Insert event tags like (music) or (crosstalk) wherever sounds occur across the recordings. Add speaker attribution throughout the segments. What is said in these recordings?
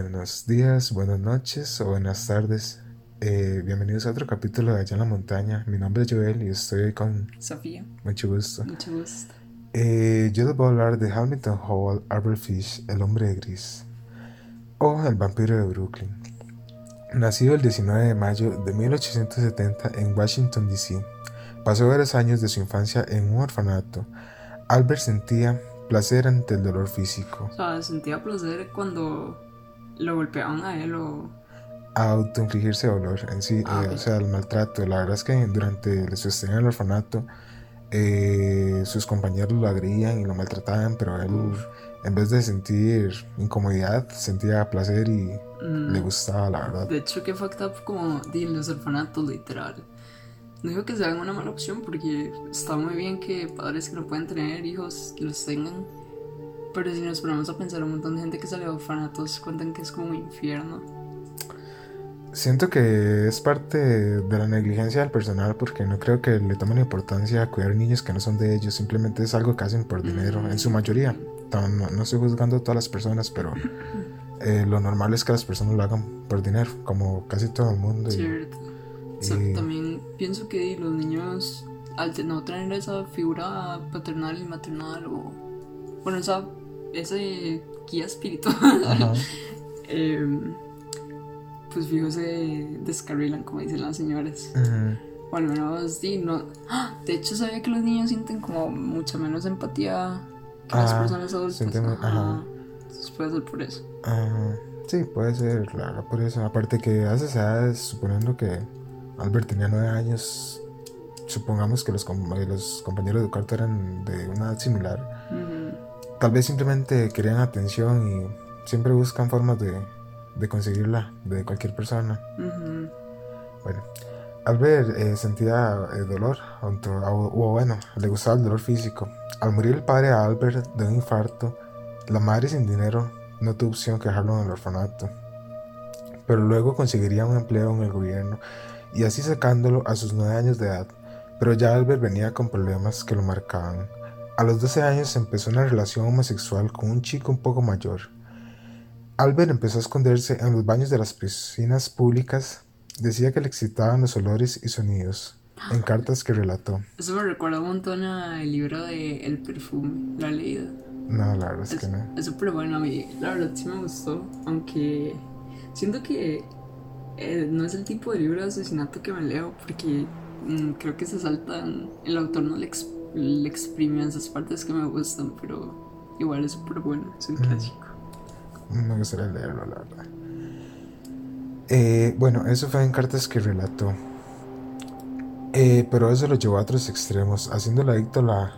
Speaker 1: Buenos días, buenas noches o buenas tardes. Eh, bienvenidos a otro capítulo de Allá en la Montaña. Mi nombre es Joel y estoy con
Speaker 2: Sofía.
Speaker 1: mucho gusto.
Speaker 2: Mucho gusto.
Speaker 1: Eh, yo les voy a hablar de Hamilton Hall Arbor Fish, el hombre de gris, o el vampiro de Brooklyn. Nacido el 19 de mayo de 1870 en Washington, D.C., pasó varios años de su infancia en un orfanato. Albert sentía placer ante el dolor físico,
Speaker 2: O sea, sentía placer cuando lo golpeaban a él o...
Speaker 1: a autoinfligirse dolor en sí,
Speaker 2: Ah,
Speaker 1: eh, o sea, el maltrato. La verdad es que durante su estancia en el orfanato, eh, sus compañeros lo agredían y lo maltrataban, pero él, en vez de sentir incomodidad, sentía placer y
Speaker 2: Mm,
Speaker 1: le gustaba, la verdad.
Speaker 2: De hecho, que fucked up como de los orfanatos, literal. No digo que sean una mala opción porque está muy bien que padres que no pueden tener hijos los tengan. Pero si nos ponemos a pensar, un montón de gente que sale de orfanatos cuentan que es como un infierno.
Speaker 1: Siento que es parte de la negligencia del personal porque no creo que le tomen importancia a cuidar niños que no son de ellos, simplemente es algo que hacen por dinero, en su mayoría. No, no- estoy juzgando a todas las personas, pero eh, lo normal es que las personas lo hagan por dinero, como casi todo el mundo. y-
Speaker 2: Cierto. Sea,
Speaker 1: y-
Speaker 2: también pienso que los niños, al no tener esa figura paternal y maternal, o bueno, esa, ese guía espiritual,
Speaker 1: Ajá. (laughs)
Speaker 2: em, pues fijo se descarrilan, como dicen las señoras. O al menos, sí, no. ¡Ah! De hecho, sabía que los niños sienten como mucha menos empatía que las
Speaker 1: Ah,
Speaker 2: personas adultas.
Speaker 1: ajá.
Speaker 2: Entonces puede ser por eso.
Speaker 1: Sí, puede ser, la verdad, por eso. Aparte que a esas edades, suponiendo que Albert tenía nueve años, supongamos que los, com- los compañeros de cuarto eran de una edad similar. Tal vez simplemente querían atención y siempre buscan formas de, de conseguirla de cualquier persona. Bueno, Albert eh, sentía eh, dolor, o bueno, le gustaba el dolor físico. Al morir el padre de Albert de un infarto, la madre sin dinero no tuvo opción que dejarlo en el orfanato. Pero luego conseguiría un empleo en el gobierno y así sacándolo a sus nueve años de edad. Pero ya Albert venía con problemas que lo marcaban. A los 12 años empezó una relación homosexual con un chico un poco mayor. Albert empezó a esconderse en los baños de las piscinas públicas Decía que le excitaban los olores y sonidos, en cartas que relató.
Speaker 2: Eso me recuerda un montón al libro de El perfume, la leído.
Speaker 1: No, la verdad es
Speaker 2: Es
Speaker 1: que no.
Speaker 2: es súper bueno a mí, la verdad sí me gustó, aunque siento que eh, no es el tipo de libro de asesinato que me leo porque mm, creo que se saltan, el autor no le, ex- le exprime esas partes que me gustan, pero igual es súper bueno, es un clásico.
Speaker 1: Me gustaría leerlo, la verdad. Eh, bueno, eso fue en cartas que relató. Eh, pero eso lo llevó a otros extremos, haciéndolo adicto a la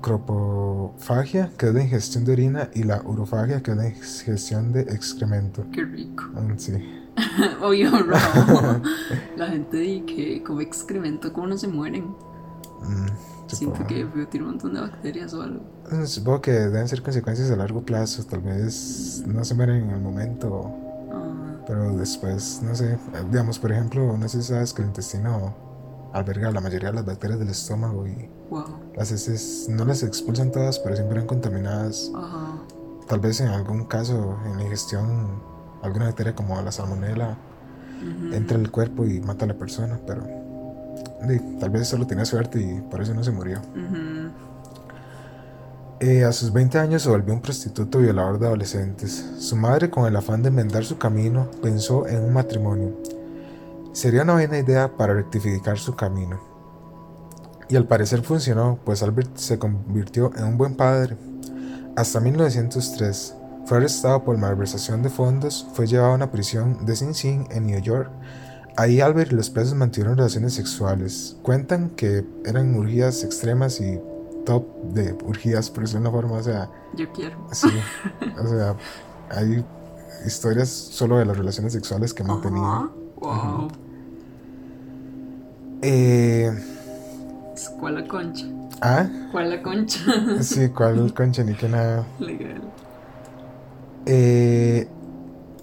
Speaker 1: cropofagia, que es la ingestión de orina, y la urofagia, que es la ingestión de excremento.
Speaker 2: Qué rico.
Speaker 1: Mm, sí. (laughs)
Speaker 2: Bro, (laughs) la gente dice que come excremento, ¿cómo no se mueren?
Speaker 1: Mm,
Speaker 2: Siento que feo, tiene un montón de bacterias o algo.
Speaker 1: Mm, Supongo que deben ser consecuencias a largo plazo, tal vez no se mueren en el momento,
Speaker 2: Ah,
Speaker 1: pero después, no sé, digamos, por ejemplo, no sé si sabes que el intestino alberga la mayoría de las bacterias del estómago y
Speaker 2: wow.
Speaker 1: las heces no las expulsan todas, pero siempre eran contaminadas.
Speaker 2: Ajá.
Speaker 1: Tal vez en algún caso, en la ingestión, alguna bacteria como la salmonela
Speaker 2: Ujú.
Speaker 1: entra al cuerpo y mata a la persona, pero tal vez solo tenía suerte y por eso no se murió.
Speaker 2: Ujú.
Speaker 1: Eh, a sus 20 años se volvió un prostituto violador de adolescentes. Su madre, con el afán de enmendar su camino, pensó en un matrimonio. Sería una buena idea para rectificar su camino. Y al parecer funcionó, pues Albert se convirtió en un buen padre. Hasta 1903 fue arrestado por malversación de fondos, fue llevado a una prisión de Sing Sing en New York. Ahí Albert y los presos mantuvieron relaciones sexuales. Cuentan que eran urgías extremas y top de urgías, por decirlo de una forma, o sea,
Speaker 2: Yo quiero.
Speaker 1: sí, (laughs) o sea, hay historias solo de las relaciones sexuales que mantenían.
Speaker 2: Ajá. Wow.
Speaker 1: Eh,
Speaker 2: ¿Cuál la concha?
Speaker 1: ah,
Speaker 2: ¿Cuál la concha?
Speaker 1: sí, cuál (laughs) concha ni que nada.
Speaker 2: Legal.
Speaker 1: Eh,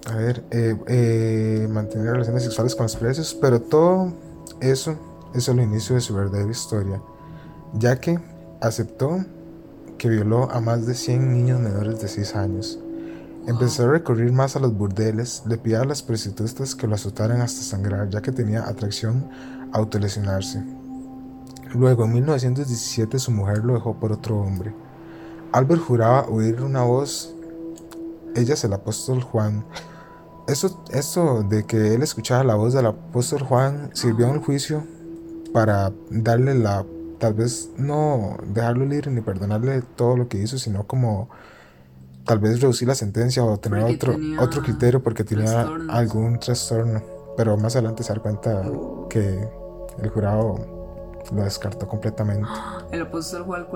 Speaker 1: a ver, eh, eh, mantener relaciones sexuales con los presos, pero todo eso es el inicio de su verdadera historia, ya que aceptó que violó a más de 100 niños menores de 6 años. Empezó a recurrir más a los burdeles, le pedía a las prostitutas que lo azotaran hasta sangrar, ya que tenía atracción a autolesionarse. Luego, en 1917, su mujer lo dejó por otro hombre. Albert juraba oír una voz, ella es el apóstol Juan. Eso, eso de que él escuchaba la voz del apóstol Juan sirvió en el juicio para darle la, tal vez no dejarlo libre ni perdonarle todo lo que hizo, sino como tal vez reducir la sentencia o tener otro, otro criterio porque tenía algún trastorno. Pero más adelante se da cuenta que el jurado lo descartó completamente. (gasps)
Speaker 2: ¿El apóstol Juan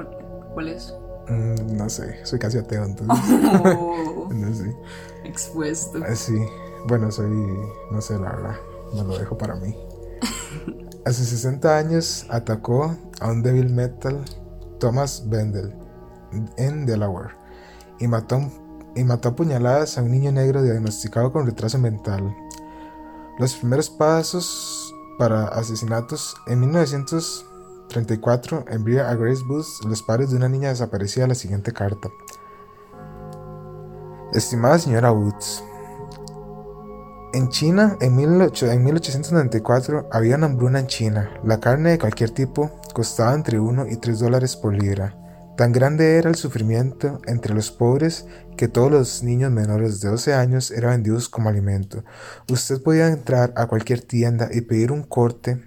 Speaker 2: cuál, es?
Speaker 1: Mm, no sé, soy casi ateo entonces.
Speaker 2: Oh. (laughs) Expuesto.
Speaker 1: Eh, sí, bueno, soy, no sé, la verdad, me lo dejo para mí. Hace 60 años atacó a un devil metal Thomas Bendel en Delaware y mató, y mató a puñaladas a un niño negro diagnosticado con retraso mental. Los primeros pasos para asesinatos en 1934 envía a Grace Booth los padres de una niña desaparecida la siguiente carta. Estimada señora Woods, en China, en, 1894, había una hambruna en China. La carne de cualquier tipo costaba entre 1 y 3 dólares por libra. Tan grande era el sufrimiento entre los pobres que todos los niños menores de 12 años eran vendidos como alimento. Usted podía entrar a cualquier tienda y pedir un corte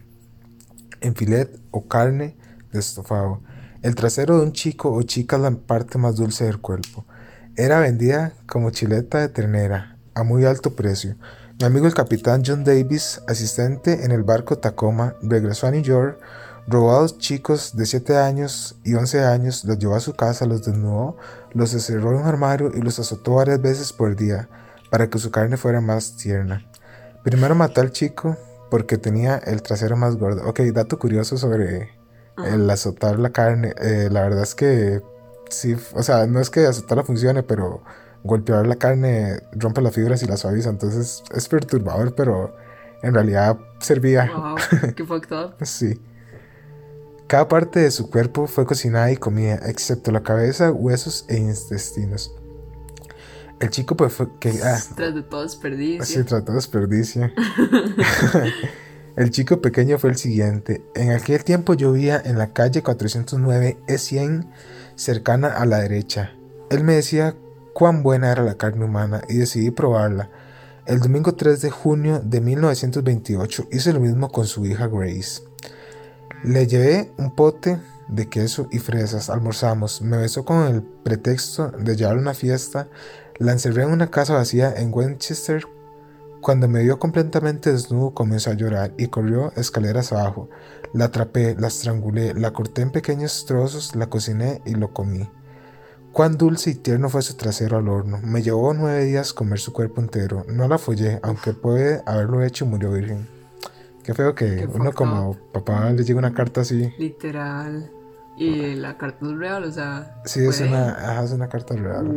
Speaker 1: en filet o carne de estofado. El trasero de un chico o chica es la parte más dulce del cuerpo. Era vendida como chileta de ternera a muy alto precio. Mi amigo el capitán John Davis, asistente en el barco Tacoma, regresó a New York, robó a dos chicos de 7 años y 11 años, los llevó a su casa, los desnudó, los encerró en un armario y los azotó varias veces por día para que su carne fuera más tierna. Primero mató al chico porque tenía el trasero más gordo. Ok, dato curioso sobre el azotar la carne. Eh, la verdad es que sí, o sea, no es que azotarla funcione, pero golpear la carne rompe las fibras y la suaviza. Entonces es perturbador, pero en realidad servía.
Speaker 2: Wow, (laughs) qué fucked
Speaker 1: sí. Cada parte de su cuerpo fue cocinada y comida, excepto la cabeza, huesos e intestinos. El chico pues que...
Speaker 2: Ah, (laughs) tras de todo desperdicio.
Speaker 1: Sí, tras todo desperdicio. (laughs) el chico pequeño fue el siguiente. En aquel tiempo yo vivía en la calle 409 E100, cercana a la derecha. Él me decía cuán buena era la carne humana y decidí probarla. El domingo 3 de junio de 1928 hice lo mismo con su hija Grace. Le llevé un pote de queso y fresas, almorzamos, me besó con el pretexto de llevar una fiesta, la encerré en una casa vacía en Winchester. Cuando me vio completamente desnudo comenzó a llorar y corrió escaleras abajo. La atrapé, la estrangulé, la corté en pequeños trozos, la cociné y lo comí. Cuán dulce y tierno fue su trasero al horno. Me llevó nueve días comer su cuerpo entero. No la follé, aunque puede haberlo hecho murió virgen. Qué feo que uno como papá le llegue una carta así.
Speaker 2: Literal. Y la carta es real, o sea.
Speaker 1: Sí, es una, es una carta real.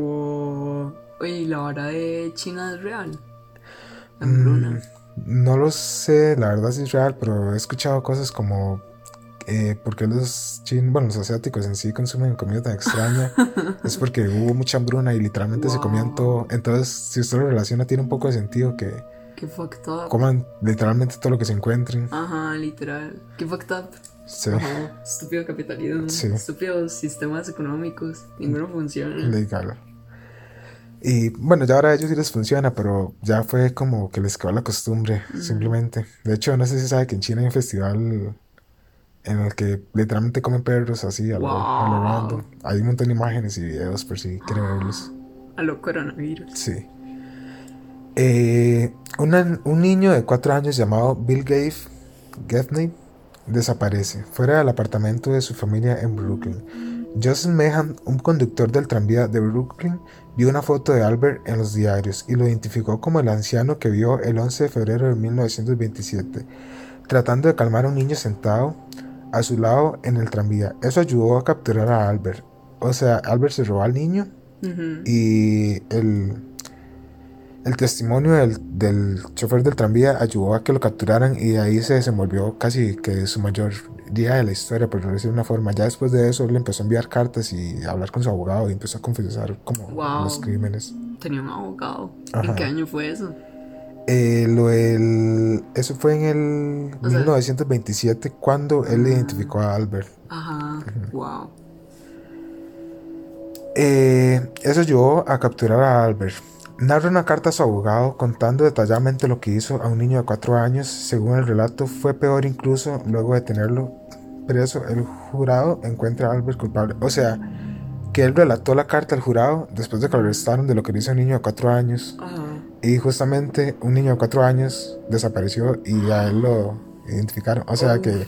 Speaker 2: Oye, ¿y la vara de China es real? La mm,
Speaker 1: no lo sé, la verdad sí es real, pero he escuchado cosas como eh, porque los bueno, los asiáticos en sí consumen comida tan extraña, (laughs) es porque hubo mucha hambruna y literalmente se comían todo. Entonces, si usted lo relaciona, tiene un poco de sentido que
Speaker 2: Qué fucked up.
Speaker 1: coman literalmente todo lo que se encuentren.
Speaker 2: Ajá, literal. Qué fucked up. Sí. Estúpido capitalismo. Sí. Estúpidos sistemas económicos. Ninguno funciona.
Speaker 1: Legal. Y bueno, ya ahora a ellos sí les funciona, pero ya fue como que les quedó la costumbre, simplemente. De hecho, no sé si sabe que en China hay un festival en el que literalmente comen perros así a lo, wow. Hay un montón de imágenes y videos por si quieren verlos.
Speaker 2: A lo coronavirus.
Speaker 1: Sí. Eh, un niño de cuatro años llamado Bill Gates Gaffney desaparece fuera del apartamento de su familia en Brooklyn. Joseph Mehan, un conductor del tranvía de Brooklyn, vio una foto de Albert en los diarios y lo identificó como el anciano que vio el 11 de febrero de 1927, tratando de calmar a un niño sentado a su lado en el tranvía. Eso ayudó a capturar a Albert. O sea, Albert se robó al niño y el, el testimonio del, del, chofer del tranvía ayudó a que lo capturaran y ahí se desenvolvió casi que su mayor día de la historia, por decirlo de una forma. Ya después de eso, él empezó a enviar cartas y a hablar con su abogado y empezó a confesar como los crímenes.
Speaker 2: tenía un abogado. ¿En qué año fue eso?
Speaker 1: Eh, lo el, eso fue en el 1927 cuando él ah. identificó a Albert.
Speaker 2: Ajá, wow.
Speaker 1: Eh, eso llevó a capturar a Albert. Narra una carta a su abogado contando detalladamente lo que hizo a un niño de 4 años. Según el relato, fue peor incluso luego de tenerlo preso. El jurado encuentra a Albert culpable. O sea, que él relató la carta al jurado después de que lo arrestaron de lo que hizo un niño de 4 años. Y justamente un niño de 4 años desapareció y a él lo identificaron. O sea que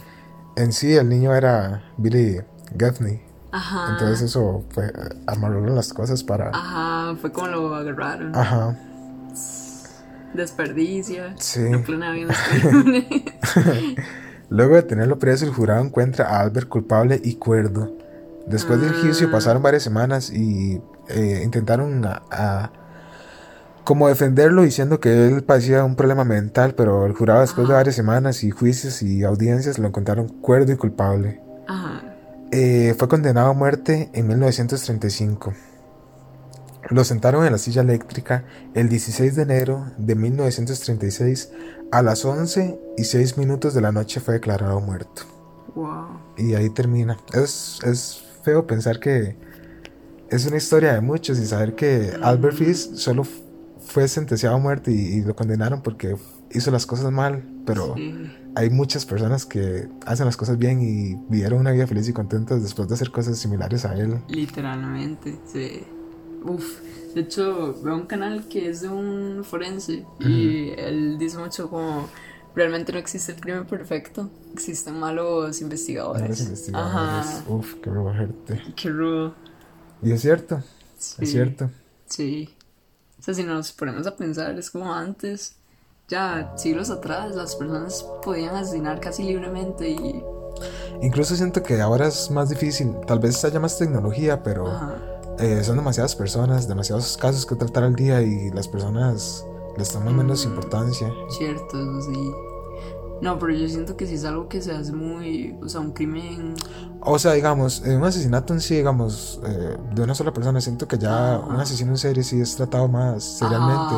Speaker 1: en sí el niño era Billy Gaffney. Ajá. Entonces eso fue, amarraron las cosas para...
Speaker 2: Ajá, fue como lo agarraron.
Speaker 1: Ajá.
Speaker 2: Desperdicia.
Speaker 1: Sí.
Speaker 2: No (laughs) (laughs)
Speaker 1: Luego de tenerlo preso, el jurado encuentra a Albert culpable y cuerdo. Después del juicio ah. pasaron varias semanas y eh, intentaron a, como defenderlo diciendo que él padecía un problema mental, pero el jurado después de varias semanas y juicios y audiencias lo encontraron cuerdo y culpable. Eh, fue condenado a muerte en 1935. Lo sentaron en la silla eléctrica el 16 de enero de 1936 a las 11 y 6 minutos de la noche fue declarado muerto.
Speaker 2: Wow.
Speaker 1: Y ahí termina. Es, es feo pensar que es una historia de muchos y saber que Albert Fish solo fue sentenciado a muerte y, lo condenaron porque hizo las cosas mal, pero hay muchas personas que hacen las cosas bien y vivieron una vida feliz y contentas después de hacer cosas similares a él.
Speaker 2: Literalmente, sí. Uf, de hecho, veo un canal que es de un forense y él dice mucho como realmente no existe el crimen perfecto, existen malos investigadores.
Speaker 1: Malos investigadores. Ajá. Uf, qué rudo
Speaker 2: Qué rudo.
Speaker 1: Y es cierto, es cierto.
Speaker 2: Sí. O sea, si nos ponemos a pensar, es como antes ya siglos atrás las personas podían asesinar casi libremente y...
Speaker 1: Incluso siento que ahora es más difícil, tal vez haya más tecnología, pero eh, son demasiadas personas, demasiados casos que tratar al día y las personas les toman menos importancia.
Speaker 2: Cierto, eso sí. No, pero yo siento que si es algo que se hace muy, o sea, un crimen...
Speaker 1: O sea, digamos, un asesinato en sí, digamos, eh, de una sola persona, siento que ya un asesino en serie sí es tratado más seriamente.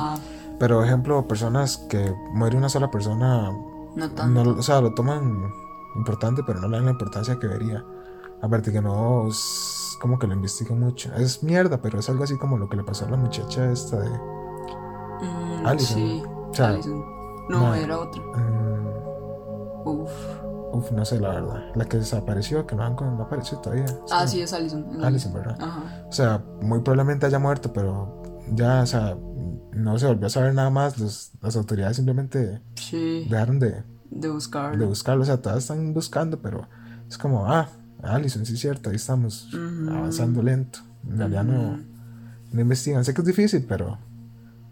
Speaker 1: Pero, ejemplo, personas que muere una sola persona,
Speaker 2: no tanto.
Speaker 1: o sea, lo toman importante, pero no le dan la importancia que debería. Aparte que no es como que lo investigan mucho. Es mierda, pero es algo así como lo que le pasó a la muchacha esta de
Speaker 2: mm, Alison. Sí, o sea, No, era otra. Mm,
Speaker 1: uf. Uf, no sé la verdad. La que desapareció, que no, no apareció todavía.
Speaker 2: ah, sí, es Alison.
Speaker 1: Alison, ¿verdad? Ajá. O sea, muy probablemente haya muerto, pero ya, o sea, no se volvió a saber nada más. las autoridades simplemente dejaron de,
Speaker 2: de buscarlo.
Speaker 1: De buscarlo. O sea, todas están buscando, pero es como, ah, Alison, sí es cierto, ahí estamos avanzando lento. En realidad no, no investigan. Sé que es difícil, pero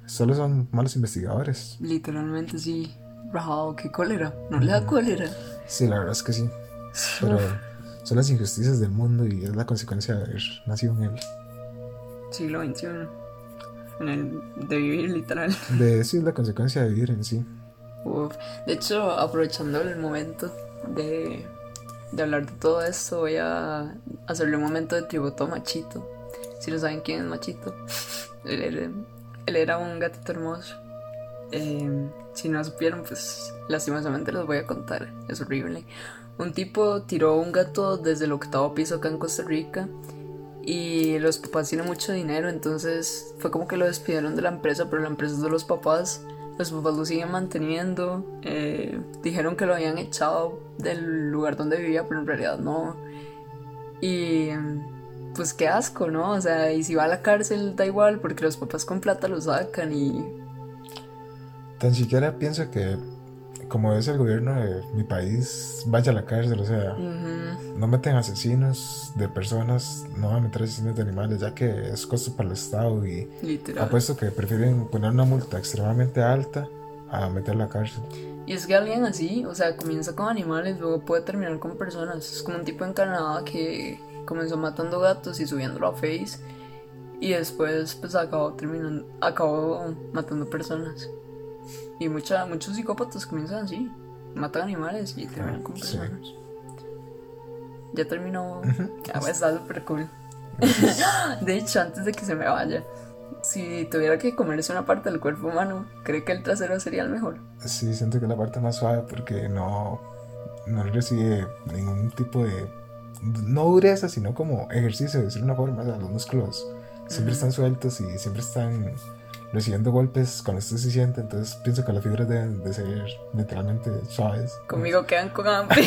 Speaker 1: solo son malos investigadores.
Speaker 2: Literalmente sí. Rajado, qué cólera. No le da cólera.
Speaker 1: Sí, la verdad es que sí. Pero son las injusticias del mundo y es la consecuencia de haber nacido en él.
Speaker 2: Siglo XXI en el de vivir literal.
Speaker 1: De decir la consecuencia de vivir en sí.
Speaker 2: De hecho, aprovechando el momento de, de hablar de todo esto, voy a hacerle un momento de tributo a Machito. Si no saben quién es Machito, (laughs) él, era un gatito hermoso. Eh, si no supieron, pues lastimosamente les voy a contar. Es horrible. Un tipo tiró un gato desde el octavo piso acá en Costa Rica y los papás tienen mucho dinero, entonces fue como que lo despidieron de la empresa, pero la empresa es de los papás. Los papás lo siguen manteniendo. Eh, dijeron que lo habían echado del lugar donde vivía, pero en realidad no. Y pues qué asco, ¿no? O sea, y si va a la cárcel da igual, porque los papás con plata lo sacan y...
Speaker 1: Tan siquiera pienso que como es el gobierno de mi país, vaya a la cárcel, o sea, no meten asesinos de personas, no van a meter asesinos de animales, ya que es costo para el Estado y apuesto que prefieren poner una multa extremadamente alta a meter a la cárcel.
Speaker 2: Y es que alguien así, o sea, comienza con animales, luego puede terminar con personas. Es como un tipo en Canadá que comenzó matando gatos y subiéndolo a Face y después pues acabó terminando, acabó matando personas. Y mucha, muchos psicópatas comienzan así, matan animales y terminan con personas. Ya terminó. Ya está súper cool. (laughs) de hecho, antes de que se me vaya, Si tuviera que comerse una parte del cuerpo humano, ¿cree que el trasero sería el mejor?
Speaker 1: Sí, siento que es la parte más suave porque no, no recibe ningún tipo de. No dureza, sino como ejercicio, de decir una forma. O sea, los músculos siempre están sueltos y siempre están recibiendo golpes cuando esto se siente. Entonces pienso que las fibras deben de ser literalmente suaves.
Speaker 2: Conmigo (laughs) quedan con hambre.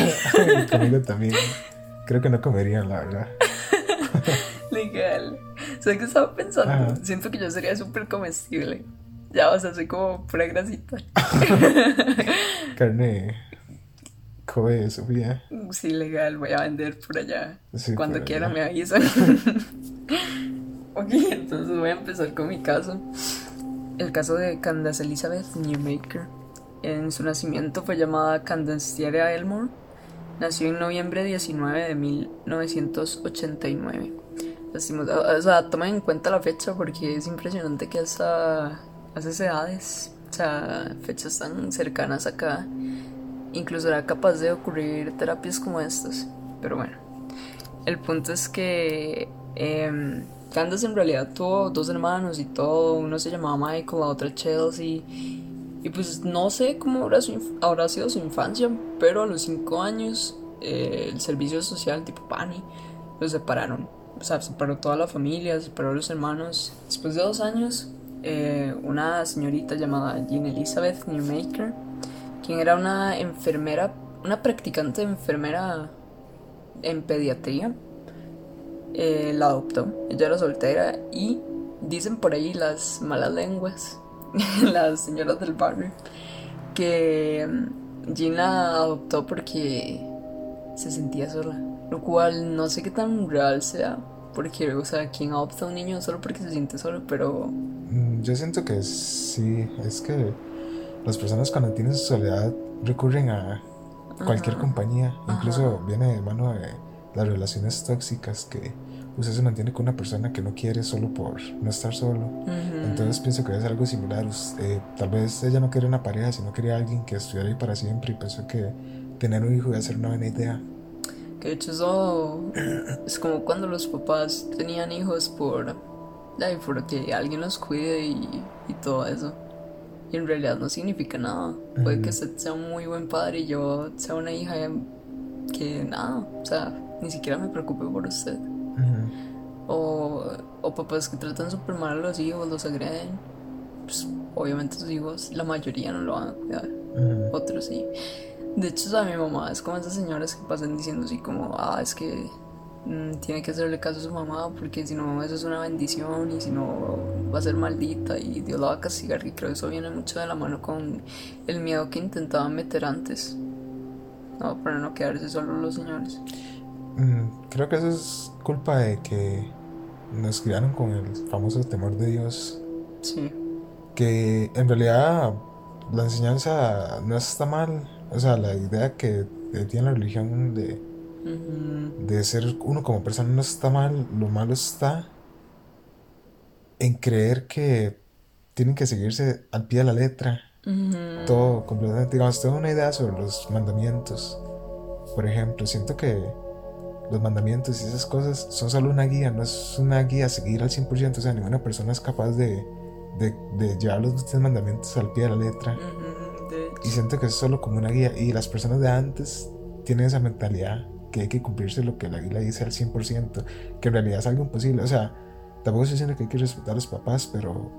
Speaker 1: Conmigo también. Creo que no comerían, la verdad.
Speaker 2: Legal. ¿Sabes qué estaba pensando? Siento que yo sería súper comestible. Ya, o sea, soy como pura grasita. (laughs)
Speaker 1: Carne. Coe, Sofía.
Speaker 2: Sí, legal, voy a vender por allá. Cuando quiera me avisan. (laughs) ok, entonces voy a empezar con mi caso. El caso de Candace Elizabeth Newmaker. En su nacimiento fue llamada Candace Thierry Elmore. Nació en noviembre 19 de 1989 o sea, tomen en cuenta la fecha porque es impresionante que hasta a esas edades, o sea, fechas tan cercanas acá, incluso era capaz de ocurrir terapias como estas. Pero bueno, el punto es que eh, Candace en realidad tuvo dos hermanos y todo, uno se llamaba Michael, la otra Chelsea. Y pues no sé cómo habrá, habrá sido su infancia, pero a los cinco años eh, el servicio social tipo PANI los separaron o sea, separó toda la familia, separó los hermanos. Después de dos años, eh, una señorita llamada Jean Elizabeth Newmaker, quien era una enfermera, una practicante enfermera en pediatría, eh, la adoptó. Ella era soltera y dicen por ahí las malas lenguas, (laughs) las señoras del barrio, que mm, Jean la adoptó porque se sentía sola. Lo cual no sé qué tan real sea, porque, o sea, ¿quién adopta a un niño solo porque se siente solo? Pero...
Speaker 1: Mm, yo siento que sí, es que las personas cuando tienen soledad recurren a cualquier compañía, incluso viene de mano de las relaciones tóxicas que usted se mantiene con una persona que no quiere solo por no estar solo. Entonces pienso que es algo similar. Eh, tal vez ella no quería una pareja, sino quería alguien que estuviera ahí para siempre y pensó que tener un hijo iba a ser una buena idea.
Speaker 2: Que de hecho eso es como cuando los papás tenían hijos por, por que alguien los cuide y, y todo eso. Y en realidad no significa nada. Puede que usted sea un muy buen padre y yo sea una hija que nada, o sea, ni siquiera me preocupe por usted. o, o papás que tratan súper mal a los hijos, los agreden. Pues obviamente sus hijos, la mayoría no lo van a cuidar. Otros sí. De hecho, a mi mamá es como esas señoras que pasan diciendo así como, ah, es que mm, tiene que hacerle caso a su mamá porque si no, eso es una bendición y si no, va a ser maldita y Dios la va a castigar. Y creo que eso viene mucho de la mano con el miedo que intentaban meter antes, ¿no? Para no quedarse solo los señores.
Speaker 1: Mm, creo que eso es culpa de que nos criaron con el famoso temor de Dios.
Speaker 2: Sí.
Speaker 1: Que en realidad la enseñanza no está mal o sea, la idea que tiene la religión de, de ser uno como persona no está mal, lo malo está en creer que tienen que seguirse al pie de la letra. Todo completamente. Digamos, tengo una idea sobre los mandamientos. Por ejemplo, siento que los mandamientos y esas cosas son solo una guía, no es una guía a seguir al 100%. O sea, ninguna persona es capaz de, de, de llevar los mandamientos al pie de la letra. Y siento que es solo como una guía. Y las personas de antes tienen esa mentalidad que hay que cumplirse lo que la guía dice al 100%, que en realidad es algo imposible. O sea, tampoco estoy diciendo que hay que respetar a los papás, pero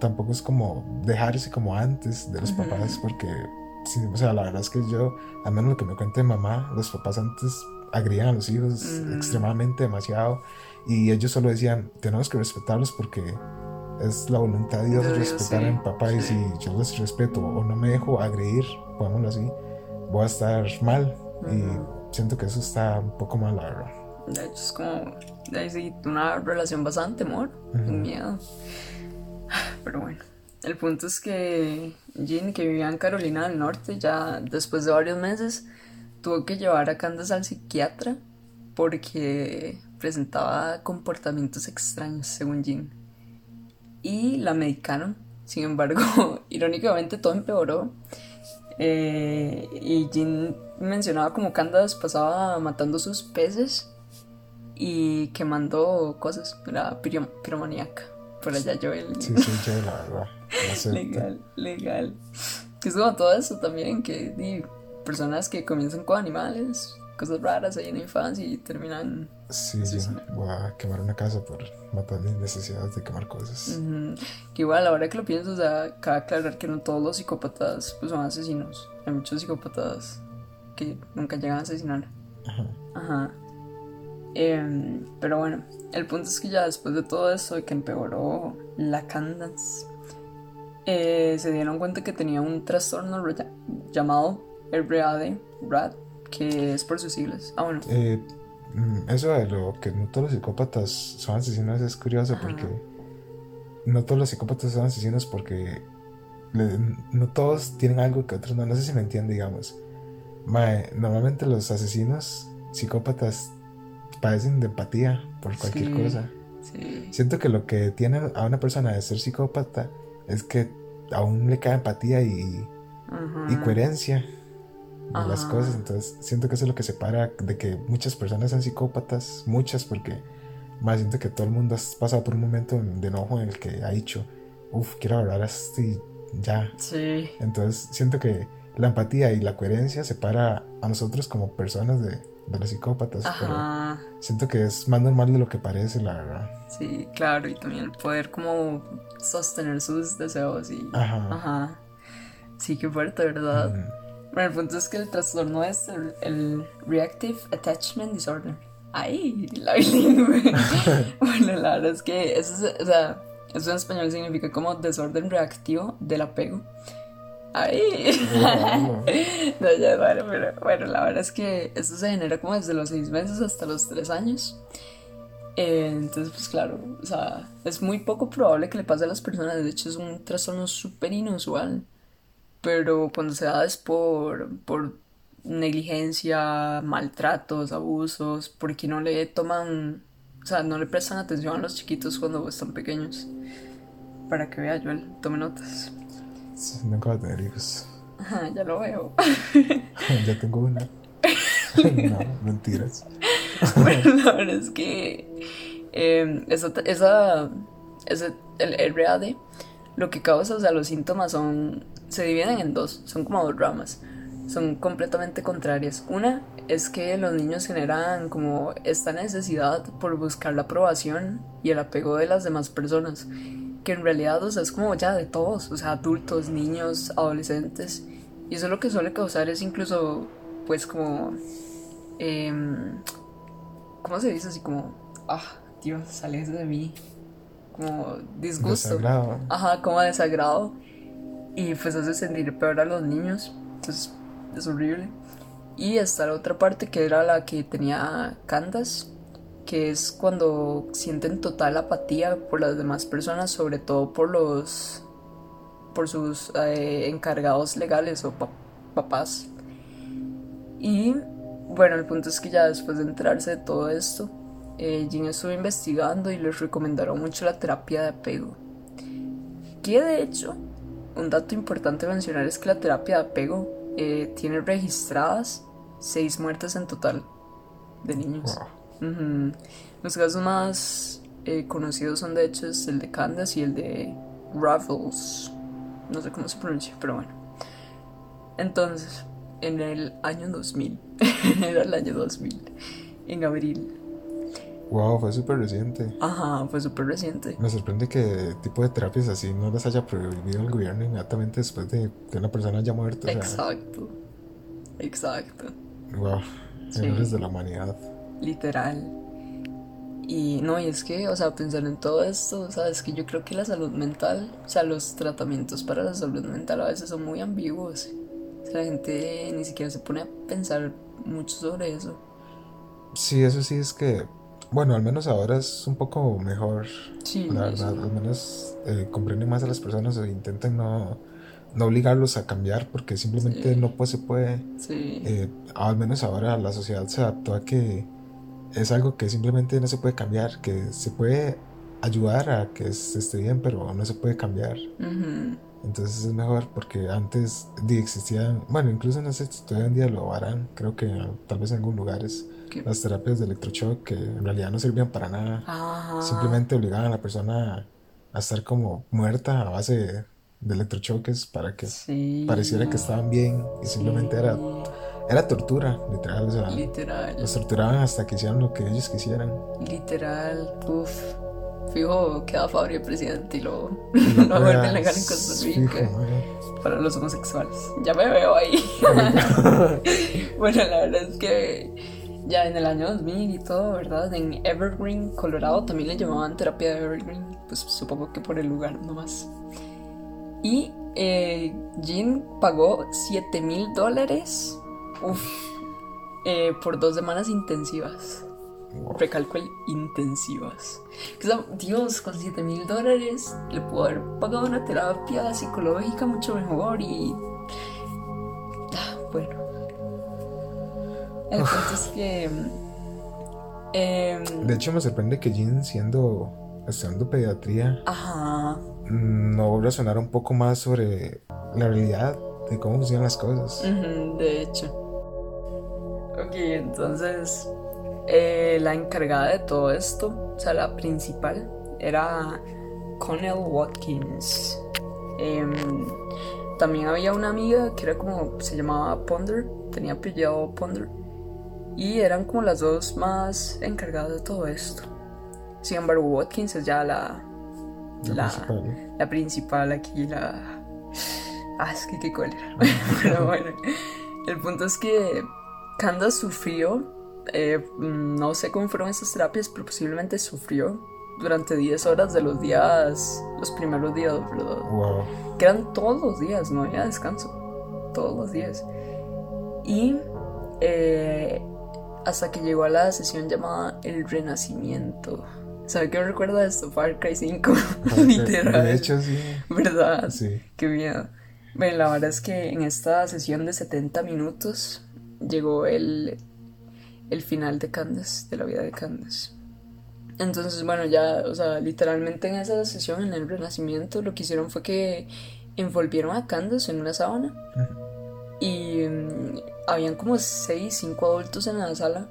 Speaker 1: tampoco es como dejarse como antes de los papás, porque, o sea, la verdad es que yo, al menos lo que me cuenta mamá, los papás antes agrían a los hijos extremadamente demasiado. Y ellos solo decían, tenemos que respetarlos porque es la voluntad de Dios respetar a mi papá y si yo les respeto o no me dejo agredir, pongámoslo así, voy a estar mal. Y siento que eso está un poco mal, la verdad.
Speaker 2: De hecho, es como de una relación bastante amor, sin miedo. (sighs) Pero bueno, el punto es que Jean, que vivía en Carolina del Norte, ya después de varios meses, tuvo que llevar a Candace al psiquiatra porque presentaba comportamientos extraños, según Jean y la medicaron. Sin embargo, (laughs) irónicamente todo empeoró. Eh, y Jean mencionaba como Candace pasaba matando sus peces y quemando cosas. Era piromaníaca. por allá Joel.
Speaker 1: Sí, sí, Joel, la verdad. (laughs)
Speaker 2: legal, legal. Que es como todo eso también, que personas que comienzan con animales, cosas raras ahí en la infancia y terminan...
Speaker 1: Sí, yo voy a quemar una casa por matar mis necesidades de quemar cosas.
Speaker 2: Que igual, ahora que lo pienso, o sea, cabe aclarar que no todos los psicópatas pues, son asesinos. Hay muchos psicópatas que nunca llegan a asesinar. Ajá. Ajá. Em, pero bueno, el punto es que ya después de todo eso, que empeoró la Candance, eh, se dieron cuenta que tenía un trastorno llamado RAD, RAD, que es por sus siglas. Ah, bueno.
Speaker 1: Eh, mm, eso de lo que no todos los psicópatas son asesinos es curioso porque no todos los psicópatas son asesinos porque no todos tienen algo que otros no. No sé si me entiende, digamos. normalmente los asesinos psicópatas padecen de empatía por cualquier cosa. Siento que lo que tiene a una persona de ser psicópata es que aún le cae empatía y, y coherencia de las cosas. Entonces, siento que eso es lo que separa de que muchas personas sean psicópatas, muchas, porque más siento que todo el mundo ha pasado por un momento de enojo en el que ha dicho, uff, quiero hablar así ya.
Speaker 2: Sí.
Speaker 1: Entonces, siento que la empatía y la coherencia separa a nosotros como personas de de los psicópatas, pero siento que es más normal de lo que parece, la verdad.
Speaker 2: Sí, claro, y también el poder como sostener sus deseos y... Ajá. Ajá. Sí, qué fuerte, ¿verdad? Bueno, el punto es que el trastorno es el, Reactive Attachment Disorder. Ay, la bilingüe. (laughs) bueno, la verdad es que eso, es, o sea, eso en español significa como desorden reactivo del apego. Ay. (laughs) no, ya, bueno, pero bueno, la verdad es que esto se genera como desde los seis meses hasta los tres años. Eh, entonces, pues claro, o sea, es muy poco probable que le pase a las personas. De hecho, es un trastorno súper inusual. Pero cuando se da es por, por negligencia, maltratos, abusos, porque no le toman, o sea, no le prestan atención a los chiquitos cuando están pequeños. Para que vea, Joel, tome notas.
Speaker 1: Nunca voy a tener hijos.
Speaker 2: ya lo veo. (laughs)
Speaker 1: ya tengo una. (laughs) no, mentiras. (laughs)
Speaker 2: bueno, la verdad es que em, esa, esa, ese, el RAD lo que causa, o sea, los síntomas son, se dividen en dos, son como dos ramas, son completamente contrarias. Una es que los niños generan como esta necesidad por buscar la aprobación y el apego de las demás personas que en realidad, o sea, es como ya de todos, o sea, adultos, niños, adolescentes. Y eso lo que suele causar es incluso, pues, como. Em, ¿Cómo se dice? Así como. Ah, Dios, sales de mí. Como disgusto.
Speaker 1: Desagrado.
Speaker 2: Ajá, como desagrado. Y pues hace sentir peor a los niños. Entonces, es horrible. Y está la otra parte que era la que tenía Candas que es cuando sienten total apatía por las demás personas, sobre todo por los por sus eh, encargados legales o papás. Y bueno, el punto es que ya después de enterarse de todo esto, eh, Jin estuvo investigando y les recomendaron mucho la terapia de apego. Que de hecho, un dato importante mencionar es que la terapia de apego eh, tiene registradas seis muertes en total de niños. Los casos más eh, conocidos son de hecho el de Candace y el de Raffles. No sé cómo se pronuncia, pero bueno. Entonces, en el año 2000, (laughs) era el año 2000, en abril.
Speaker 1: Wow, fue súper reciente.
Speaker 2: Ajá, fue súper reciente.
Speaker 1: Me sorprende que tipo de terapias así no las haya prohibido el gobierno inmediatamente después de que una persona haya muerto.
Speaker 2: Exacto. Exacto.
Speaker 1: Wow, héroes de la humanidad
Speaker 2: literal. Y no, y es que, o sea, pensar en todo esto, o sea, es que yo creo que la salud mental, o sea, los tratamientos para la salud mental a veces son muy ambiguos. O sea, la gente ni siquiera se pone a pensar mucho sobre eso.
Speaker 1: Sí, eso sí es que, bueno, al menos ahora es un poco mejor.
Speaker 2: Sí,
Speaker 1: la verdad, al menos eh, comprenden más a las personas e intentan no, no obligarlos a cambiar porque simplemente no pues, se puede.
Speaker 2: Sí.
Speaker 1: Eh, al menos ahora la sociedad se adaptó a que es algo que simplemente no se puede cambiar, que se puede ayudar a que se esté bien, pero no se puede cambiar. Entonces es mejor porque antes existían, bueno, incluso no sé si todavía en día lo harán, creo que tal vez en algunos lugares, las terapias de electroshock que en realidad no servían para nada. Simplemente obligaban a la persona a estar como muerta a base de, de electrochoques para que
Speaker 2: Sí.
Speaker 1: pareciera que estaban bien y simplemente era, era tortura, literal. O sea,
Speaker 2: Literal.
Speaker 1: los torturaban hasta que hicieran lo que ellos quisieran.
Speaker 2: Literal. Uf. Fijo, queda Fabri de presidente y lo,
Speaker 1: Y (laughs)
Speaker 2: lo vuelven
Speaker 1: era
Speaker 2: legal en Costa Rica. para los homosexuales. Ya me veo ahí. (laughs) bueno, la verdad es que ya en el año 2000 y todo, ¿verdad? En Evergreen, Colorado, también le llamaban terapia de Evergreen, pues supongo que por el lugar nomás. Y eh, Jean pagó 7 mil dólares eh, por dos semanas intensivas.
Speaker 1: Wow.
Speaker 2: Recalco el intensivas. Dios, con 7 mil dólares le puedo haber pagado una terapia psicológica mucho mejor y. El punto es que. em,
Speaker 1: De hecho, me sorprende que Jean, siendo estudiando pediatría,
Speaker 2: ajá.
Speaker 1: no resonara un poco más sobre la realidad de cómo funcionan las cosas.
Speaker 2: De hecho. Ok, entonces eh, la encargada de todo esto, o sea, la principal, era Connell Watkins. Em, también había una amiga que era como, se llamaba Ponder, tenía apellido Ponder, y eran como las dos más encargadas de todo esto. Sin embargo, Watkins es ya la,
Speaker 1: La
Speaker 2: la,
Speaker 1: principal.
Speaker 2: la principal aquí, la... (laughs) Ah, es que qué cólera. (laughs) Pero bueno, el punto es que Candace sufrió, eh, no sé cómo fueron esas terapias, pero posiblemente sufrió durante 10 horas de los días, los primeros días, ¿verdad?
Speaker 1: Wow.
Speaker 2: Que eran todos los días, no había descanso, todos los días. Y eh, hasta que llegó a la sesión llamada El Renacimiento. ¿Sabe qué me recuerda de esto? Far Cry 5, (laughs) (laughs) literal.
Speaker 1: De hecho, sí.
Speaker 2: ¿Verdad?
Speaker 1: Sí.
Speaker 2: Qué miedo. Bueno, la verdad es que en esta sesión de 70 minutos llegó el, el final de Candace, de la vida de Candace. Entonces, bueno, ya, o sea, literalmente en esa sesión, en el Renacimiento, lo que hicieron fue que envolvieron a Candace en una sábana mm, habían como 6, 5 adultos en la sala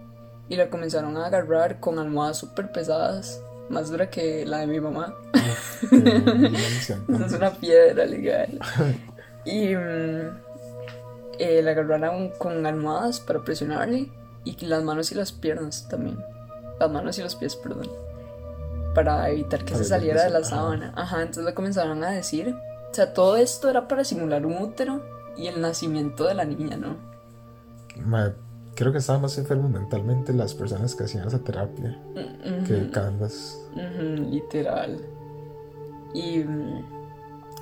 Speaker 2: y la comenzaron a agarrar con almohadas súper pesadas, más dura que la de mi mamá. (laughs) Es una piedra legal. Y mm, eh, la agarraron con almohadas para presionarle y las manos y las piernas también. Las manos y los pies, perdón. Para evitar que
Speaker 1: Para
Speaker 2: se saliera
Speaker 1: que
Speaker 2: de la sábana. Ajá, entonces le comenzaron a decir. O sea, todo esto era para simular un útero y el nacimiento de la niña, ¿no?
Speaker 1: Creo que estaban más enfermos mentalmente las personas que hacían esa terapia que.
Speaker 2: Ujú, literal. Y mm,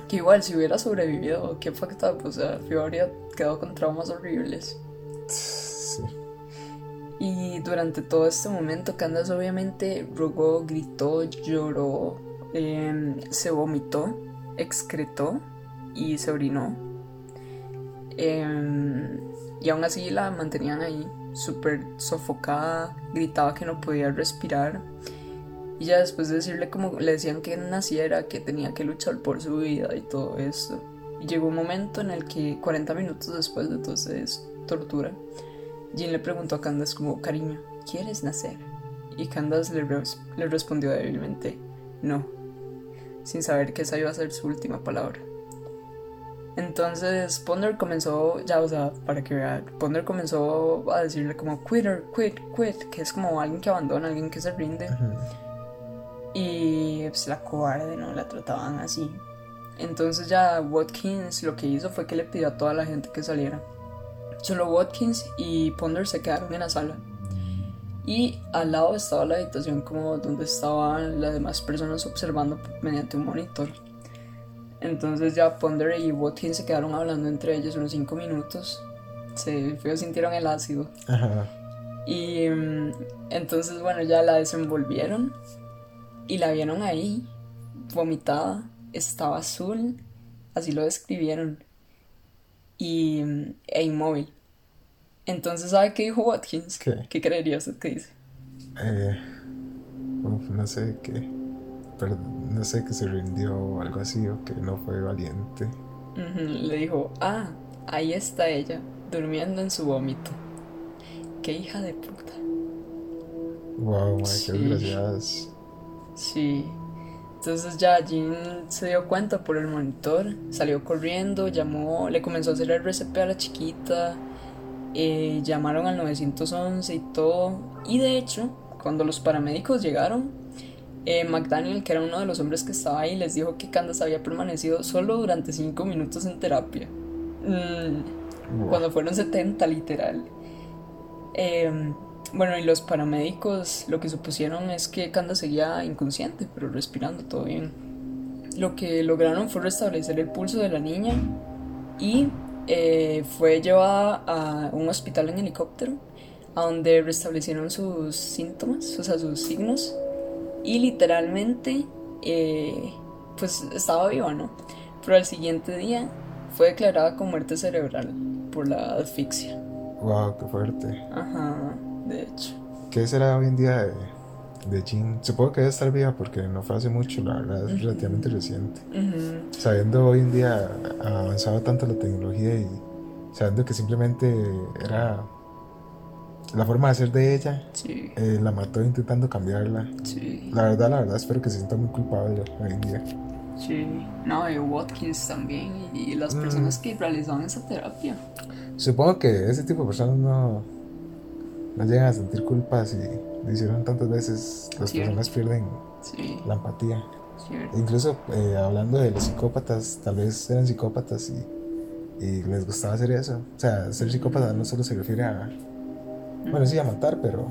Speaker 2: que igual si hubiera sobrevivido, qué fucked up, o sea, yo habría quedado con traumas horribles.
Speaker 1: Sí.
Speaker 2: Y durante todo este momento, Candace obviamente rogó, gritó, lloró, em, se vomitó, excretó y se orinó. Em, y aún así la mantenían ahí, súper sofocada, gritaba que no podía respirar. Y ya después de decirle como le decían que naciera, que tenía que luchar por su vida y todo esto. Y llegó un momento en el que 40 minutos después de toda esa tortura, Jean le preguntó a Candace como, cariño, ¿quieres nacer? Y Candace le, le respondió débilmente, no, sin saber que esa iba a ser su última palabra. Entonces Ponder comenzó, ya o sea, para que vean, Ponder comenzó a decirle como quitter, quit, quit, que es como alguien que abandona, alguien que se rinde. Y pues la cobarde, ¿no? La trataban así. Entonces ya Watkins lo que hizo fue que le pidió a toda la gente que saliera. Solo Watkins y Ponder se quedaron en la sala. Y al lado estaba la habitación como donde estaban las demás personas observando mediante un monitor. Entonces ya Ponder y Watkins se quedaron hablando entre ellos unos 5 minutos. Se sintieron el ácido.
Speaker 1: Ajá.
Speaker 2: Y mm, entonces, bueno, ya la desenvolvieron y la vieron ahí, vomitada, estaba azul, así lo describieron, y, mm, e inmóvil. Entonces, ¿sabe qué dijo Watkins?
Speaker 1: ¿Qué?
Speaker 2: ¿Qué creería usted que dice?
Speaker 1: Eh, uf, no sé qué. No sé que se rindió o algo así o que no fue valiente.
Speaker 2: Le dijo, ah, ahí está ella, durmiendo en su vómito. Qué hija de puta.
Speaker 1: Wow,
Speaker 2: Sí.
Speaker 1: qué desgraciadas.
Speaker 2: Sí. Entonces ya Jean se dio cuenta por el monitor, salió corriendo, llamó, le comenzó a hacer el RCP a la chiquita, eh, llamaron al 911 y todo. Y de hecho, cuando los paramédicos llegaron, eh, McDaniel, que era uno de los hombres que estaba ahí, les dijo que Candace había permanecido solo durante 5 minutos en terapia. Mm, cuando fueron 70, literal. Em, bueno, y los paramédicos lo que supusieron es que Candace seguía inconsciente, pero respirando todo bien. Lo que lograron fue restablecer el pulso de la niña y eh, fue llevada a un hospital en helicóptero, a donde restablecieron sus síntomas, o sea, sus signos, y literalmente, eh, pues estaba viva, ¿no? Pero al siguiente día fue declarada con muerte cerebral por la asfixia.
Speaker 1: Wow, qué fuerte.
Speaker 2: Ajá, de hecho.
Speaker 1: ¿Qué será hoy en día de, de Jean? Supongo que debe estar viva porque no fue hace mucho, la verdad, es relativamente reciente. Sabiendo hoy en día ha avanzado tanto la tecnología y sabiendo que simplemente era la forma de ser de ella,
Speaker 2: Sí,
Speaker 1: eh, la mató intentando cambiarla.
Speaker 2: sí,
Speaker 1: La verdad, la verdad, espero que se sienta muy culpable hoy en día.
Speaker 2: sí. No, y Watkins también, y las
Speaker 1: Mm.
Speaker 2: personas que realizaban esa terapia.
Speaker 1: Supongo que ese tipo de personas no, no llegan a sentir culpa si lo hicieron tantas veces. Las
Speaker 2: Cierto.
Speaker 1: personas pierden
Speaker 2: Sí,
Speaker 1: la empatía.
Speaker 2: cierto.
Speaker 1: Incluso eh, hablando de los psicópatas, tal vez eran psicópatas y, y les gustaba hacer eso. O sea, ser psicópata no solo se refiere a, bueno, sí, a matar, pero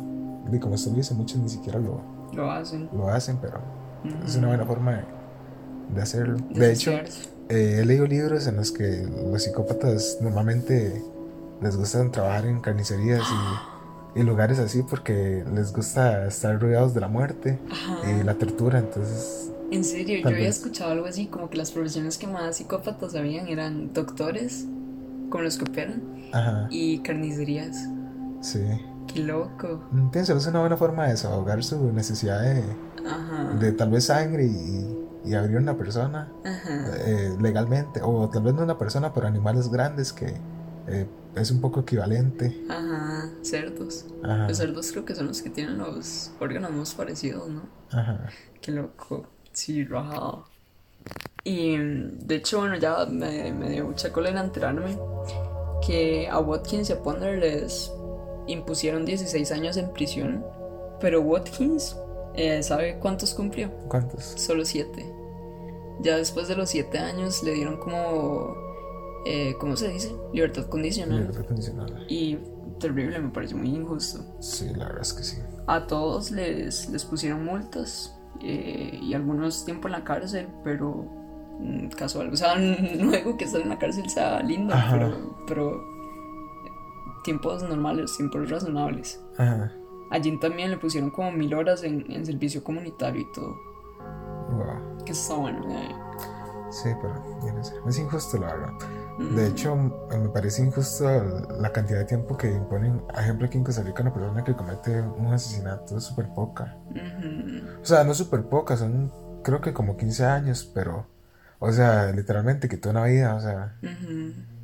Speaker 1: y como esto lo dice, muchos ni siquiera lo,
Speaker 2: Lo hacen.
Speaker 1: lo hacen, pero es una buena forma de, de hacerlo. De hecho, eh, he leído libros en los que los psicópatas normalmente les gusta trabajar en carnicerías y, y lugares así porque les gusta estar rodeados de la muerte
Speaker 2: Ajá.
Speaker 1: y la tortura, entonces...
Speaker 2: En serio, yo había escuchado algo así, como que las profesiones que más psicópatas habían eran doctores, como los que operan,
Speaker 1: Ajá,
Speaker 2: y carnicerías.
Speaker 1: Sí.
Speaker 2: Qué loco.
Speaker 1: Mm, Pienso, es una buena forma de desahogar su necesidad de,
Speaker 2: Ajá.
Speaker 1: de tal vez sangre y, y abrir una persona
Speaker 2: Ajá.
Speaker 1: eh, legalmente, o tal vez no una persona, pero animales grandes que eh, es un poco equivalente.
Speaker 2: Ajá. Cerdos.
Speaker 1: Ajá,
Speaker 2: Los cerdos creo que son los que tienen los órganos más parecidos, ¿no?
Speaker 1: ajá.
Speaker 2: Qué loco. Sí, rajado. Y mm, de hecho, bueno, ya me, me dio mucha cólera enterarme que a Watkins y a Ponder les impusieron 16 años en prisión. Pero Watkins, eh, ¿sabe cuántos cumplió?
Speaker 1: ¿Cuántos?
Speaker 2: Solo 7. Ya después de los 7 años le dieron como. Eh, ¿Cómo se dice? Libertad condicional.
Speaker 1: Libertad condicional.
Speaker 2: Y terrible, me pareció muy injusto.
Speaker 1: Sí, la verdad es que sí.
Speaker 2: A todos les, les pusieron multas eh, y algunos tiempo en la cárcel, pero mm, casual. O sea, (laughs) no digo que estar en la cárcel sea lindo, pero, pero tiempos normales, tiempos razonables.
Speaker 1: Ajá.
Speaker 2: A Jin también le pusieron como mil horas en, en servicio comunitario y todo.
Speaker 1: Wow.
Speaker 2: Que está bueno. eh.
Speaker 1: Sí, pero. Es injusto, la verdad.
Speaker 2: Mm,
Speaker 1: De hecho, m- me parece injusto la cantidad de tiempo que imponen. Por ejemplo, aquí en Costa Rica, una persona que comete un asesinato es súper poca. O sea, no súper poca, son creo que como 15 años, pero. O sea, literalmente quitó una vida. O sea,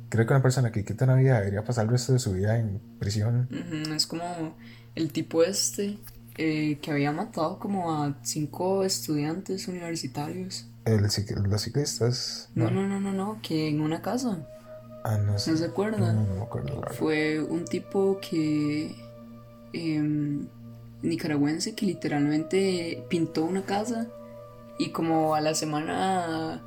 Speaker 1: creo que una persona que quita una vida debería pasar el resto de su vida en prisión.
Speaker 2: Es como el tipo este eh, que había matado como a cinco estudiantes universitarios.
Speaker 1: El, los ciclistas.
Speaker 2: No, no, no, no, no, que en una casa,
Speaker 1: Ah, no sé.
Speaker 2: ¿no se
Speaker 1: No,
Speaker 2: acuerda?
Speaker 1: no me acuerdo.
Speaker 2: Fue un tipo que. em, nicaragüense que literalmente pintó una casa y como a la semana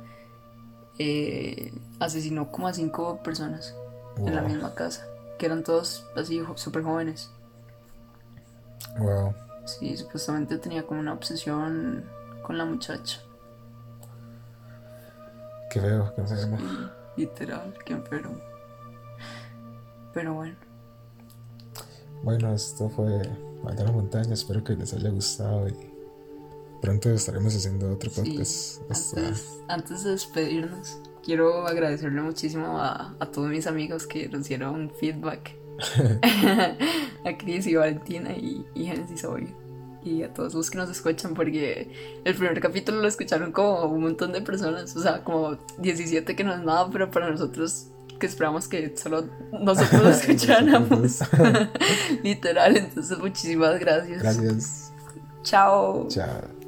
Speaker 2: eh, asesinó como a cinco personas en la misma casa, que eran todos así súper jóvenes.
Speaker 1: Wow.
Speaker 2: Sí, supuestamente tenía como una obsesión con la muchacha.
Speaker 1: Qué feo, qué enfermo.
Speaker 2: Y, literal, que enfermo. Pero bueno.
Speaker 1: Bueno, esto fue Allá la montaña. Espero que les haya gustado y pronto estaremos haciendo otro
Speaker 2: Sí,
Speaker 1: podcast. Hasta-
Speaker 2: antes, antes de despedirnos, quiero agradecerle muchísimo a, a todos mis amigos que nos dieron feedback. (laughs) (laughs) a Cris y Valentina y, y Genesis, obvio. Y a todos los que nos escuchan, porque el primer capítulo lo escucharon como un montón de personas, o sea, como 17 que no es nada, pero para nosotros que esperamos que solo nosotros (laughs) lo escucháramos. Literal, entonces muchísimas gracias.
Speaker 1: Gracias.
Speaker 2: Chao.
Speaker 1: Chao.